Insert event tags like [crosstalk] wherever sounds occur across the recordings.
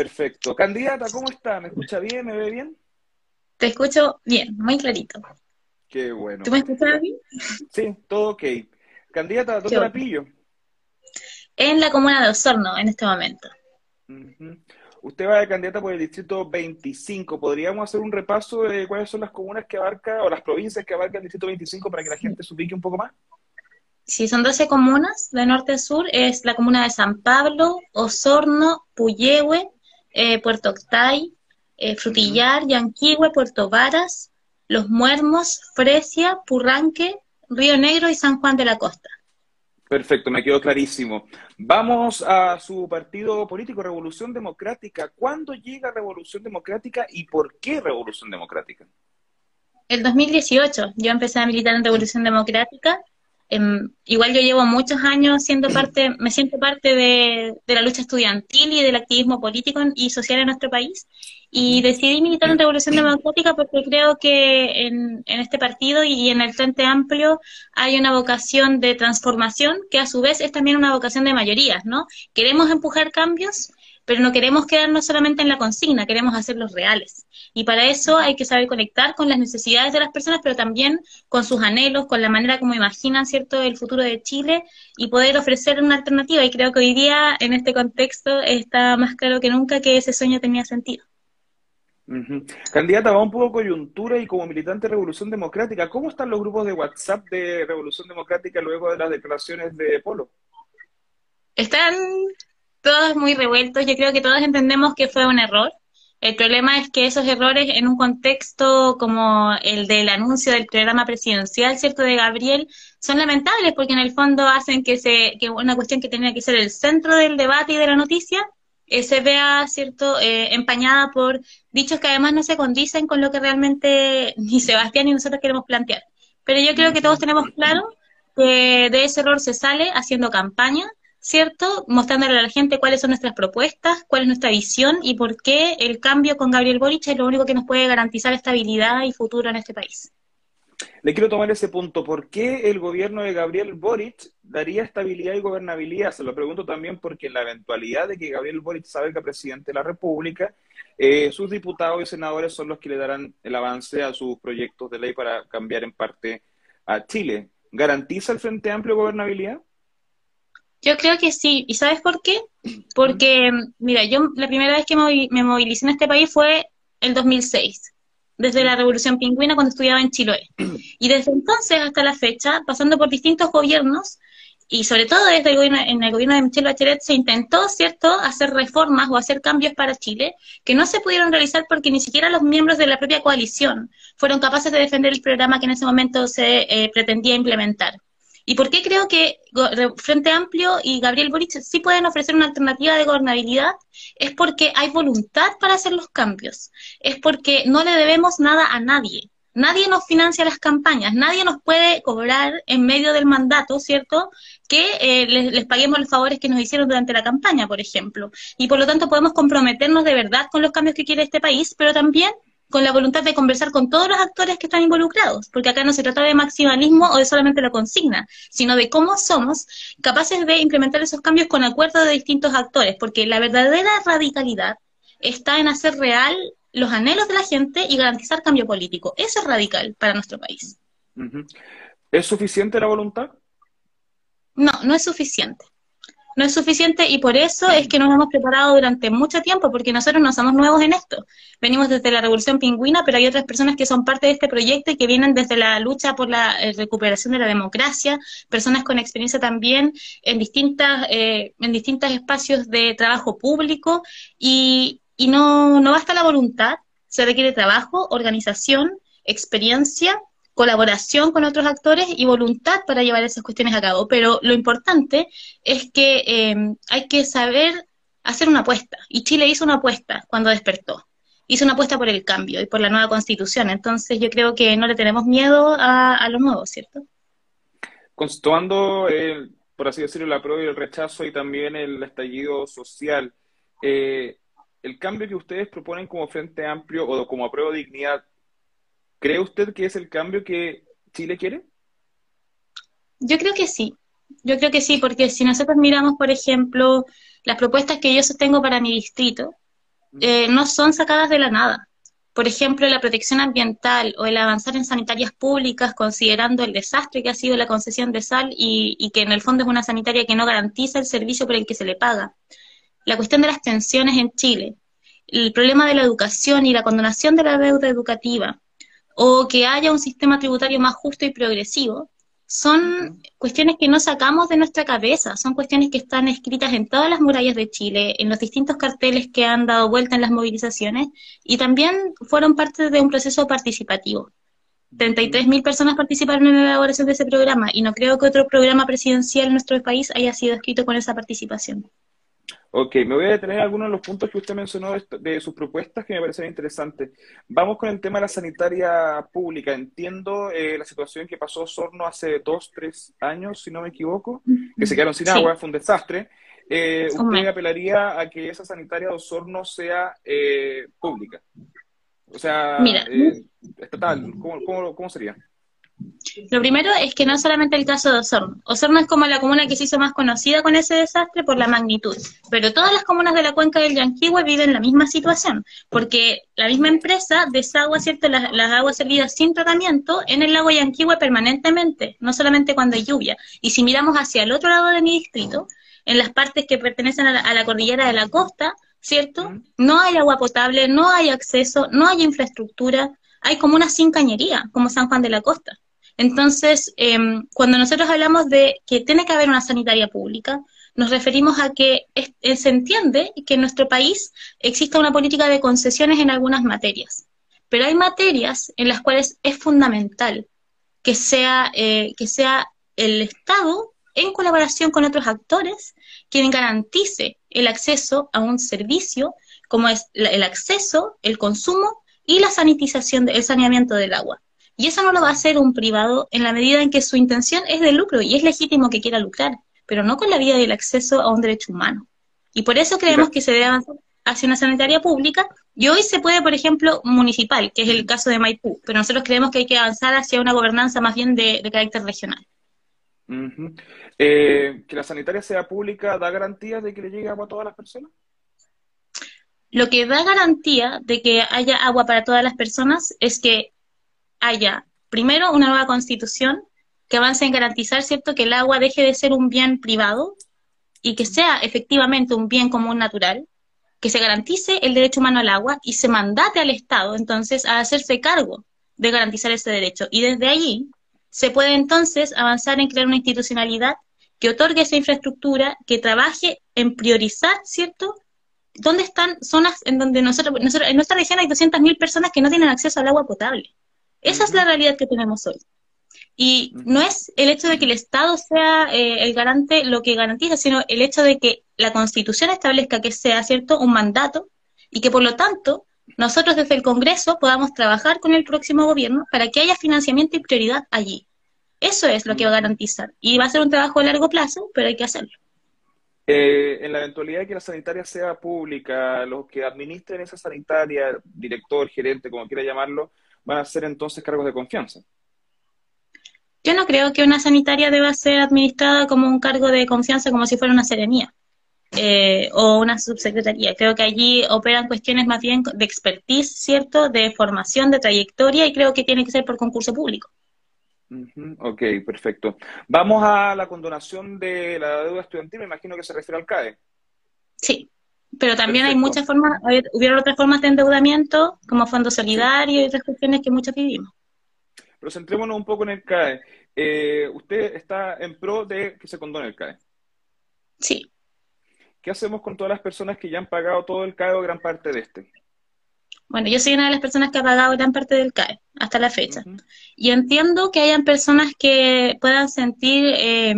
Perfecto. Candidata, ¿cómo está? ¿Me escucha bien? ¿Me ve bien? Te escucho bien, muy clarito. Qué bueno. ¿Tú me escuchas bien? Sí, todo ok. Candidata, ¿dónde la pillo? En la comuna de Osorno, en este momento. Usted va de candidata por el distrito 25. ¿Podríamos hacer un repaso de cuáles son las comunas que abarca o las provincias que abarca el distrito 25 para que la gente se ubique un poco más? Sí, son 12 comunas de norte a sur. Es la comuna de San Pablo, Osorno, Puyehue, eh, Puerto Octay, eh, Frutillar, Yanquihue, Puerto Varas, Los Muermos, Fresia, Purranque, Río Negro y San Juan de la Costa. Perfecto, me quedó clarísimo. Vamos a su partido político, Revolución Democrática. ¿Cuándo llega Revolución Democrática y por qué Revolución Democrática? El 2018 yo empecé a militar en Revolución Democrática Em, igual yo llevo muchos años siendo parte, me siento parte de, la lucha estudiantil y del activismo político y social en nuestro país. Y decidí militar en Revolución Democrática porque creo que en, en este partido y en el Frente Amplio hay una vocación de transformación que a su vez es también una vocación de mayorías, ¿no? Queremos empujar cambios, pero no queremos quedarnos solamente en la consigna, queremos hacerlos reales. Y para eso hay que saber conectar con las necesidades de las personas, pero también con sus anhelos, con la manera como imaginan, ¿cierto?, el futuro de Chile y poder ofrecer una alternativa. Y creo que hoy día, en este contexto, está más claro que nunca que ese sueño tenía sentido. Candidata, va un poco coyuntura y como militante de Revolución Democrática, ¿cómo están los grupos de WhatsApp de Revolución Democrática luego de las declaraciones de Polo? Están todos muy revueltos. Yo creo que todos entendemos que fue un error. El problema es que esos errores en un contexto como el del anuncio del programa presidencial, ¿cierto?, de Gabriel, son lamentables porque en el fondo hacen que, se, que una cuestión que tenía que ser el centro del debate y de la noticia eh, se vea, ¿cierto?, eh, empañada por dichos que además no se condicen con lo que realmente [laughs] ni Sebastián ni nosotros queremos plantear. Pero yo creo que todos tenemos claro que de ese error se sale haciendo campaña, ¿cierto? Mostrándole a la gente cuáles son nuestras propuestas, cuál es nuestra visión y por qué el cambio con Gabriel Boric es lo único que nos puede garantizar estabilidad y futuro en este país. Le quiero tomar ese punto. ¿Por qué el gobierno de Gabriel Boric daría estabilidad y gobernabilidad? Se lo pregunto también porque en la eventualidad de que Gabriel Boric salga presidente de la República, eh, sus diputados y senadores son los que le darán el avance a sus proyectos de ley para cambiar en parte a Chile. ¿Garantiza el Frente Amplio gobernabilidad? Yo creo que sí. ¿Y sabes por qué? Porque, mira, yo la primera vez que me movilicé en este país fue el 2006, desde la Revolución Pingüina cuando estudiaba en Chiloé. Y desde entonces hasta la fecha, pasando por distintos gobiernos, y sobre todo desde el gobierno, en el gobierno de Michelle Bachelet se intentó, ¿cierto?, hacer reformas o hacer cambios para Chile que no se pudieron realizar porque ni siquiera los miembros de la propia coalición fueron capaces de defender el programa que en ese momento se eh, pretendía implementar. ¿Y por qué creo que Frente Amplio y Gabriel Boric sí pueden ofrecer una alternativa de gobernabilidad? Es porque hay voluntad para hacer los cambios. Es porque no le debemos nada a nadie. Nadie nos financia las campañas, nadie nos puede cobrar en medio del mandato, ¿cierto? Que eh, les, les, paguemos los favores que nos hicieron durante la campaña, por ejemplo. Y por lo tanto podemos comprometernos de verdad con los cambios que quiere este país, pero también con la voluntad de conversar con todos los actores que están involucrados, porque acá no se trata de maximalismo o de solamente la consigna, sino de cómo somos capaces de implementar esos cambios con acuerdo de distintos actores, porque la verdadera radicalidad está en hacer real los anhelos de la gente y garantizar cambio político. Eso es radical para nuestro país. ¿Es suficiente la voluntad? No, no es suficiente no es suficiente y por eso es que nos hemos preparado durante mucho tiempo, porque nosotros no somos nuevos en esto. Venimos desde la Revolución Pingüina, pero hay otras personas que son parte de este proyecto y que vienen desde la lucha por la eh, recuperación de la democracia, personas con experiencia también en distintas, eh, en distintos espacios de trabajo público y, y no, no basta la voluntad, se requiere trabajo, organización, experiencia colaboración con otros actores y voluntad para llevar esas cuestiones a cabo. Pero lo importante es que eh, hay que saber hacer una apuesta. Y Chile hizo una apuesta cuando despertó. Hizo una apuesta por el cambio y por la nueva constitución. Entonces yo creo que no le tenemos miedo a, lo nuevo, ¿cierto? Constituando, por así decirlo, la prueba y el rechazo y también el estallido social, eh, el cambio que ustedes proponen como Frente Amplio o como apruebo dignidad ¿Cree usted que es el cambio que Chile quiere? Yo creo que sí. Yo creo que sí, porque si nosotros miramos, por ejemplo, las propuestas que yo sostengo para mi distrito, eh, no son sacadas de la nada. Por ejemplo, la protección ambiental o el avanzar en sanitarias públicas, considerando el desastre que ha sido la concesión de sal y, y que en el fondo es una sanitaria que no garantiza el servicio por el que se le paga. La cuestión de las pensiones en Chile, el problema de la educación y la condonación de la deuda educativa, o que haya un sistema tributario más justo y progresivo, son cuestiones que no sacamos de nuestra cabeza, son cuestiones que están escritas en todas las murallas de Chile, en los distintos carteles que han dado vuelta en las movilizaciones y también fueron parte de un proceso participativo. 33.000 personas participaron en la elaboración de ese programa y no creo que otro programa presidencial en nuestro país haya sido escrito con esa participación. Ok, me voy a detener en algunos de los puntos que usted mencionó de, sus propuestas que me parecen interesantes. Vamos con el tema de la sanitaria pública. Entiendo eh, la situación que pasó Sorno hace dos, tres años, si no me equivoco, que se quedaron sin agua, fue un desastre. Eh, ¿Usted apelaría a que esa sanitaria de Osorno sea eh, pública? O sea, estatal, ¿cómo, cómo sería? Lo primero es que no solamente el caso de Osorno. Osorno es como la comuna que se hizo más conocida con ese desastre por la magnitud, pero todas las comunas de la cuenca del Yanquihue viven la misma situación, porque la misma empresa desagua ¿cierto? Las, aguas servidas sin tratamiento en el lago Yanquihue permanentemente, no solamente cuando hay lluvia. Y si miramos hacia el otro lado de mi distrito, en las partes que pertenecen a la, a la cordillera de la costa, ¿cierto? No hay agua potable, no hay acceso, no hay infraestructura, hay comunas sin cañería, como San Juan de la Costa. Entonces, em, cuando nosotros hablamos de que tiene que haber una sanitaria pública, nos referimos a que eh, se entiende que en nuestro país exista una política de concesiones en algunas materias, pero hay materias en las cuales es fundamental que sea, eh, que sea el Estado, en colaboración con otros actores, quien garantice el acceso a un servicio como es el acceso, el consumo y la sanitización, el saneamiento del agua. Y eso no lo va a hacer un privado en la medida en que su intención es de lucro y es legítimo que quiera lucrar, pero no con la vía del acceso a un derecho humano. Y por eso creemos que se debe avanzar hacia una sanitaria pública y hoy se puede, por ejemplo, municipal, que es el caso de Maipú, pero nosotros creemos que hay que avanzar hacia una gobernanza más bien de, carácter regional. Eh, ¿Que la sanitaria sea pública da garantía de que le llegue agua a todas las personas? Lo que da garantía de que haya agua para todas las personas es que haya, primero, una nueva constitución que avance en garantizar, ¿cierto?, que el agua deje de ser un bien privado y que sea efectivamente un bien común natural, que se garantice el derecho humano al agua y se mandate al Estado, entonces, a hacerse cargo de garantizar ese derecho. Y desde allí se puede entonces avanzar en crear una institucionalidad que otorgue esa infraestructura, que trabaje en priorizar, ¿cierto?, dónde están zonas en donde nosotros, nosotros en nuestra región hay 200.000 personas que no tienen acceso al agua potable. Esa es la realidad que tenemos hoy. Y no es el hecho de que el Estado sea eh, el garante lo que garantiza, sino el hecho de que la Constitución establezca que sea, ¿cierto?, un mandato y que por lo tanto nosotros desde el Congreso podamos trabajar con el próximo gobierno para que haya financiamiento y prioridad allí. Eso es lo que va a garantizar. Y va a ser un trabajo a largo plazo, pero hay que hacerlo. Eh, en la eventualidad de que la sanitaria sea pública, los que administren esa sanitaria, director, gerente, como quiera llamarlo, van a ser entonces cargos de confianza. Yo no creo que una sanitaria deba ser administrada como un cargo de confianza, como si fuera una serenía eh, o una subsecretaría. Creo que allí operan cuestiones más bien de expertise, ¿cierto? De formación, de trayectoria, y creo que tiene que ser por concurso público. Ok, perfecto. Vamos a la condonación de la deuda estudiantil, me imagino que se refiere al CAE. Sí. Pero también hay muchas formas, hubieron otras formas de endeudamiento, como fondo solidario y otras cuestiones que muchos vivimos. Pero centrémonos un poco en el CAE. Eh, ¿Usted está en pro de que se condone el CAE? Sí. ¿Qué hacemos con todas las personas que ya han pagado todo el CAE o gran parte de este? Bueno, yo soy una de las personas que ha pagado gran parte del CAE hasta la fecha. Y entiendo que hayan personas que puedan sentir eh,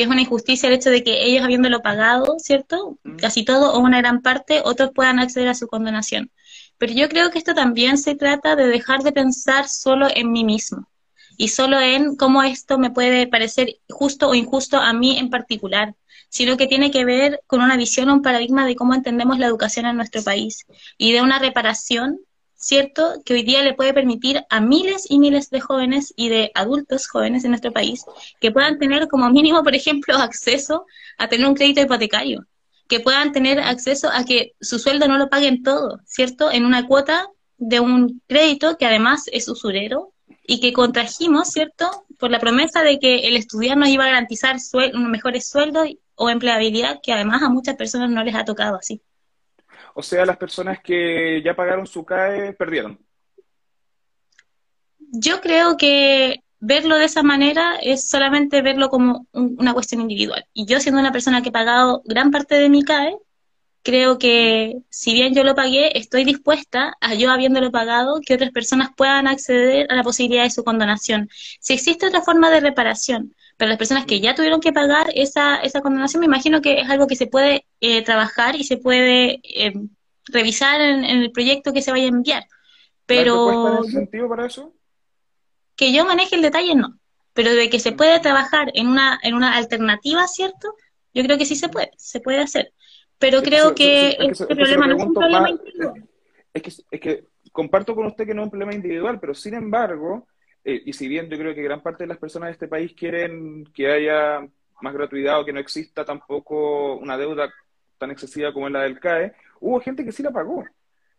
que es una injusticia el hecho de que ellos habiéndolo pagado, ¿cierto? Casi todo o una gran parte, otros puedan acceder a su condonación. Pero yo creo que esto también se trata de dejar de pensar solo en mí mismo y solo en cómo esto me puede parecer justo o injusto a mí en particular, sino que tiene que ver con una visión o un paradigma de cómo entendemos la educación en nuestro país y de una reparación ¿cierto? Que hoy día le puede permitir a miles y miles de jóvenes y de adultos jóvenes en nuestro país que puedan tener como mínimo, por ejemplo, [laughs] acceso a tener un crédito hipotecario. que puedan tener acceso a que su sueldo no lo paguen todo, ¿cierto? En una cuota de un crédito que además es usurero y que contrajimos, ¿cierto? Por la promesa de que el estudiante nos iba a garantizar unos mejores sueldos o empleabilidad que además a muchas personas no les ha tocado así. O sea, las personas que ya pagaron su CAE perdieron. Yo creo que verlo de esa manera es solamente verlo como una cuestión individual. Y yo siendo una persona que he pagado gran parte de mi CAE, creo que si bien yo lo pagué, estoy dispuesta a yo habiéndolo pagado, que otras personas puedan acceder a la posibilidad de su condonación. Si existe otra forma de reparación, pero las personas que ya tuvieron que pagar esa, esa condonación, me imagino que es algo que se puede eh, trabajar y se puede eh, revisar en, el proyecto que se vaya a enviar. Pero... ¿Hay sentido para eso? que yo maneje el detalle, no. Pero de que se puede trabajar en una, en una alternativa, ¿cierto? Yo creo que sí se puede, se puede hacer. Pero creo que, este problema no es un problema individual. Es que, es que comparto con usted que no es un problema individual, pero sin embargo, eh, y si bien yo creo que gran parte de las personas de este país quieren que haya más gratuidad o que no exista tampoco una deuda tan excesiva como la del CAE, hubo gente que sí la pagó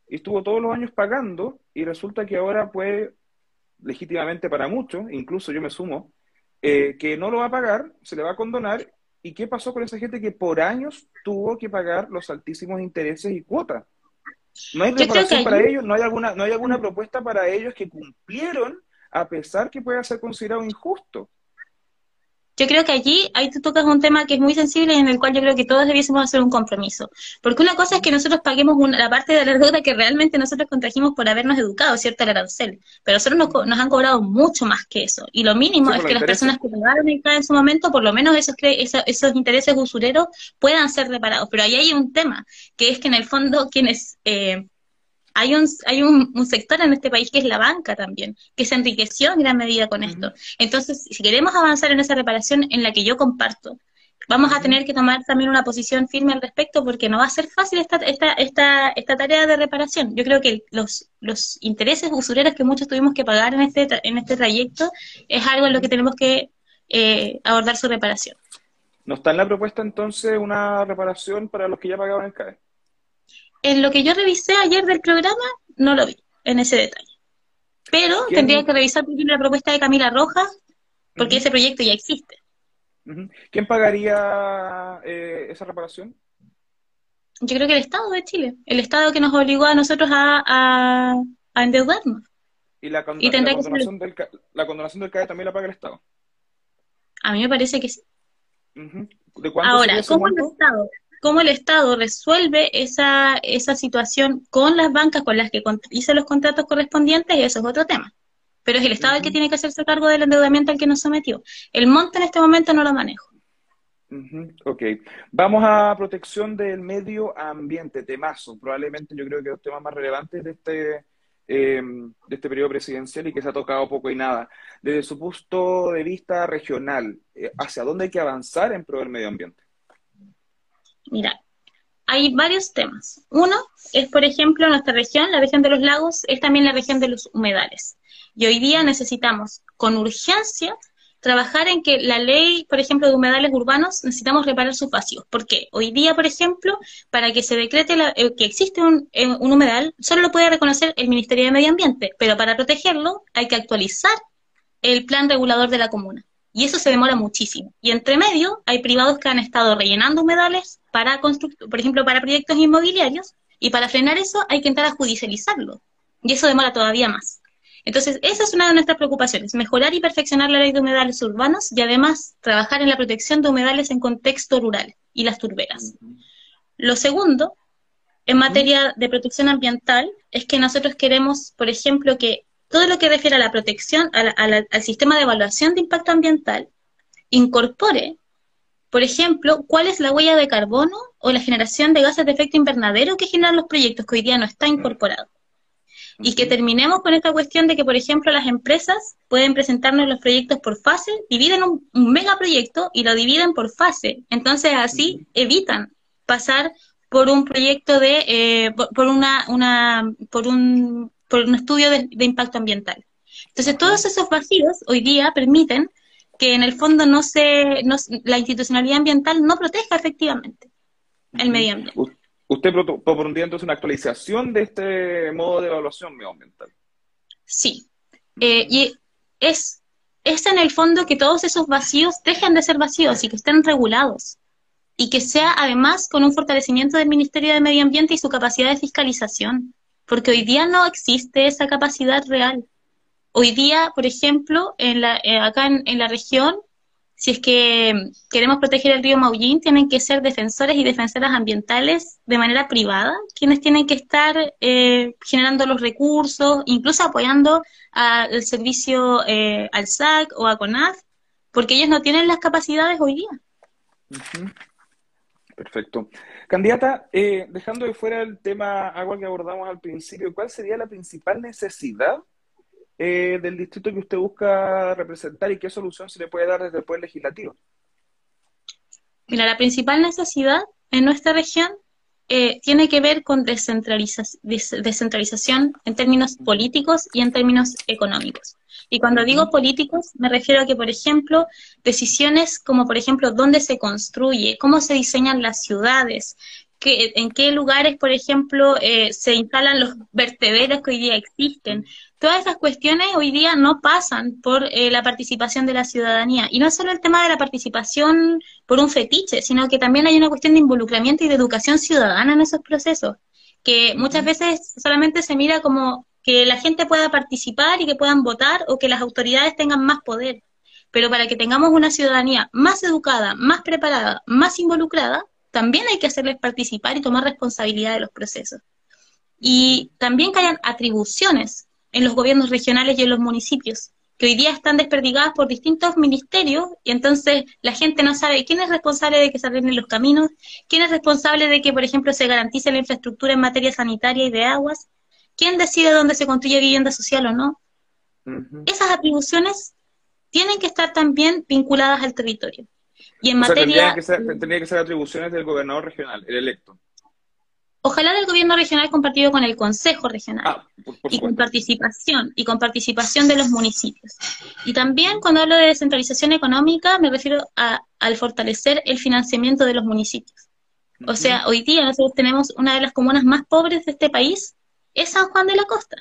y estuvo todos los años pagando y resulta que ahora puede legítimamente para muchos, incluso yo me sumo, eh, que no lo va a pagar, se le va a condonar. ¿Y qué pasó con esa gente que por años tuvo que pagar los altísimos intereses y cuotas? No hay reparación para ellos, no hay alguna, no hay alguna propuesta para ellos que cumplieron a pesar que pueda ser considerado injusto. Yo creo que allí ahí tú tocas un tema que es muy sensible y en el cual yo creo que todos debiésemos hacer un compromiso. Porque una cosa es que nosotros paguemos la parte de la deuda que realmente nosotros contrajimos por habernos educado, ¿cierto? El arancel. Pero nosotros nos, nos han cobrado mucho más que eso. Y lo mínimo es que las personas que pagaron en su momento, por lo menos esos, esos, esos intereses usureros puedan ser reparados. Pero ahí hay un tema, que es que en el fondo quienes... Eh, hay un, hay un, sector en este país que es la banca también, que se enriqueció en gran medida con esto. Entonces, si queremos avanzar en esa reparación en la que yo comparto, vamos a tener que tomar también una posición firme al respecto porque no va a ser fácil esta, esta, esta, esta tarea de reparación. Yo creo que los, los intereses usureros que muchos tuvimos que pagar en este, en este trayecto es algo en lo que tenemos que eh, abordar su reparación. ¿No está en la propuesta entonces una reparación para los que ya pagaban el CAE? En lo que yo revisé ayer del programa, no lo vi en ese detalle. Pero tendría que revisar primero la propuesta de Camila Rojas, porque ese proyecto ya existe. ¿Quién pagaría eh, esa reparación? Yo creo que el Estado de Chile, el Estado que nos obligó a nosotros a, endeudarnos. ¿Y la, condonación del, la condonación del CAE también la paga el Estado? A mí me parece que sí. ¿De Ahora, ¿cómo el Estado? Cómo el Estado resuelve esa, esa situación con las bancas con las que hizo los contratos correspondientes, y eso es otro tema. Pero es el Estado el que tiene que hacerse cargo del endeudamiento al que nos sometió. El monte en este momento no lo manejo. Ok. Vamos a protección del medio ambiente, temazo. Probablemente yo creo que es los temas más relevantes de este, em, de este periodo presidencial y que se ha tocado poco y nada. Desde su punto de vista regional, eh, ¿hacia dónde hay que avanzar en pro del medio ambiente? Mira, hay varios temas. Uno es, por ejemplo, nuestra región, la región de los lagos, es también la región de los humedales. Y hoy día necesitamos, con urgencia, trabajar en que la ley, por ejemplo, de humedales urbanos, necesitamos reparar sus vacíos. Porque hoy día, por ejemplo, para que se decrete eh, que existe un, eh, un humedal, solo lo puede reconocer el Ministerio de Medio Ambiente, pero para protegerlo hay que actualizar el plan regulador de la comuna. Y eso se demora muchísimo. Y entre medio hay privados que han estado rellenando humedales para por ejemplo, para proyectos inmobiliarios, y para frenar eso hay que entrar a judicializarlo. Y eso demora todavía más. Entonces, esa es una de nuestras preocupaciones, mejorar y perfeccionar la ley de humedales urbanos y además trabajar en la protección de humedales en contexto rural y las turberas. Lo segundo, en materia de protección ambiental, es que nosotros queremos, por ejemplo, que todo lo que refiere a la protección, al sistema de evaluación de impacto ambiental, incorpore, por ejemplo, cuál es la huella de carbono o la generación de gases de efecto invernadero que generan los proyectos que hoy día no está incorporado. Y que terminemos con esta cuestión de que, por ejemplo, las empresas pueden presentarnos los proyectos por fase, dividen un, megaproyecto y lo dividen por fase. Entonces, así evitan pasar por un proyecto de, eh, por, una, una, por un por un estudio de, impacto ambiental. Entonces, todos esos vacíos hoy día permiten que en el fondo no se, la institucionalidad ambiental no proteja efectivamente. el medio ambiente. ¿Usted propondría entonces una actualización de este modo de evaluación medioambiental? Sí. Eh, y es, es en el fondo que todos esos vacíos dejen de ser vacíos y que estén regulados. Y que sea además con un fortalecimiento del Ministerio de Medio Ambiente y su capacidad de fiscalización. Porque hoy día no existe esa capacidad real. Hoy día, por ejemplo, en la, eh, acá en la región si es que queremos proteger el río Maullín, tienen que ser defensores y defensoras ambientales de manera privada, quienes tienen que estar eh, generando los recursos, incluso apoyando al servicio, eh, al SAC o a CONAF, porque ellos no tienen las capacidades hoy día. Perfecto. Candidata, eh, dejando de fuera el tema agua que abordamos al principio, ¿cuál sería la principal necesidad eh, del distrito que usted busca representar y qué solución se le puede dar desde el Poder Legislativo? Mira, la principal necesidad en nuestra región eh, tiene que ver con descentralización en términos políticos y en términos económicos. Y cuando digo políticos, me refiero a que, por ejemplo, decisiones como, por ejemplo, dónde se construye, cómo se diseñan las ciudades, en qué lugares, por ejemplo, eh, se instalan los vertederos que hoy día existen. Todas esas cuestiones hoy día no pasan por eh, la participación de la ciudadanía. Y no es solo el tema de la participación por un fetiche, sino que también hay una cuestión de involucramiento y de educación ciudadana en esos procesos, que muchas veces solamente se mira como que la gente pueda participar y que puedan votar o que las autoridades tengan más poder. Pero para que tengamos una ciudadanía más educada, más preparada, más involucrada, también hay que hacerles participar y tomar responsabilidad de los procesos. Y también que hayan atribuciones en los gobiernos regionales y en los municipios, que hoy día están desperdigadas por distintos ministerios y entonces la gente no sabe quién es responsable de que se arreglen los caminos, quién es responsable de que, por ejemplo, se garantice la infraestructura en materia sanitaria y de aguas, quién decide dónde se construye vivienda social o no. Esas atribuciones tienen que estar también vinculadas al territorio. Y en materia... que, ser, que ser atribuciones del gobernador regional, el electo. Ojalá del gobierno regional compartido con el Consejo Regional ah, y con participación y con participación de los municipios. Y también cuando hablo de descentralización económica me refiero a, al fortalecer el financiamiento de los municipios. O sea, hoy día nosotros tenemos una de las comunas más pobres de este país, es San Juan de la Costa.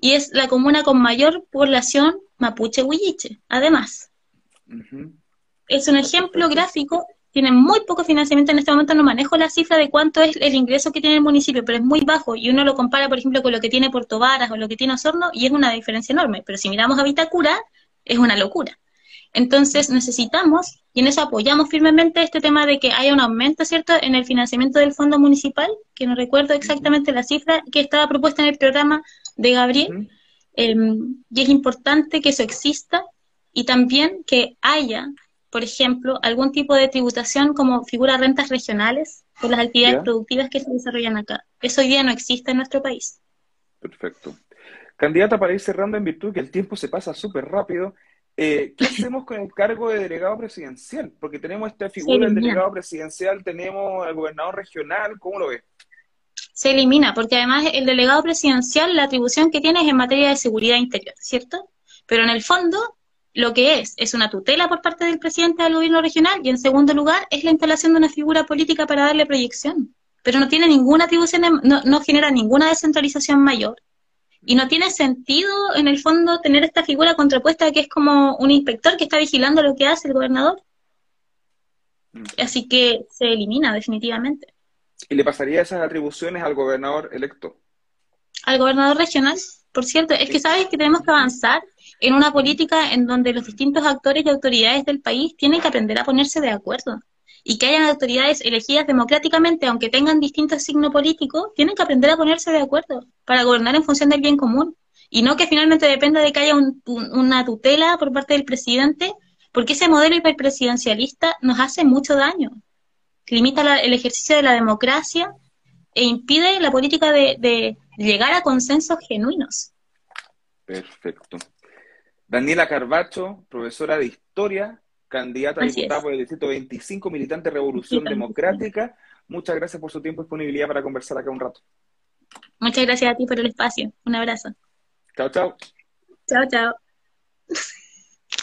Y es la comuna con mayor población mapuche-huilliche, además es un ejemplo gráfico, tiene muy poco financiamiento, en este momento no manejo la cifra de cuánto es el ingreso que tiene el municipio, pero es muy bajo y uno lo compara, por ejemplo, con lo que tiene Puerto Varas o lo que tiene Osorno y es una diferencia enorme, pero si miramos a Vitacura es una locura. Entonces necesitamos, y en eso apoyamos firmemente este tema de que haya un aumento, ¿cierto?, en el financiamiento del fondo municipal, que no recuerdo exactamente la cifra que estaba propuesta en el programa de Gabriel, em, y es importante que eso exista y también que haya por ejemplo, algún tipo de tributación como figura rentas regionales por las actividades productivas que se desarrollan acá. Eso hoy día no existe en nuestro país. Perfecto. Candidata, para ir cerrando en virtud que el tiempo se pasa súper rápido, eh, ¿qué [laughs] hacemos con el cargo de delegado presidencial? Porque tenemos esta figura del delegado presidencial, tenemos al gobernador regional, ¿cómo lo ves? Se elimina, porque además el delegado presidencial, la atribución que tiene es en materia de seguridad interior, ¿cierto? Pero en el fondo, lo que es, es una tutela por parte del presidente del gobierno regional y en segundo lugar es la instalación de una figura política para darle proyección. Pero no tiene ninguna atribución, no, no genera ninguna descentralización mayor. Y no tiene sentido, en el fondo, tener esta figura contrapuesta que es como un inspector que está vigilando lo que hace el gobernador. Mm. Así que se elimina definitivamente. ¿Y le pasaría esas atribuciones al gobernador electo? Al gobernador regional, por cierto. Es que sabes que tenemos que avanzar en una política en donde los distintos actores y autoridades del país tienen que aprender a ponerse de acuerdo. Y que hayan autoridades elegidas democráticamente, aunque tengan distintos signos políticos, tienen que aprender a ponerse de acuerdo para gobernar en función del bien común. Y no que finalmente dependa de que haya una tutela por parte del presidente, porque ese modelo hiperpresidencialista nos hace mucho daño. Limita el ejercicio de la democracia e impide la política de, de llegar a consensos genuinos. Perfecto. Daniela Carbacho, profesora de Historia, candidata a diputada por el Distrito 25, militante Revolución Democrática. Muchas gracias por su tiempo y disponibilidad para conversar acá un rato. Muchas gracias a ti por el espacio. Un abrazo. Chao, chao. Chao, chao.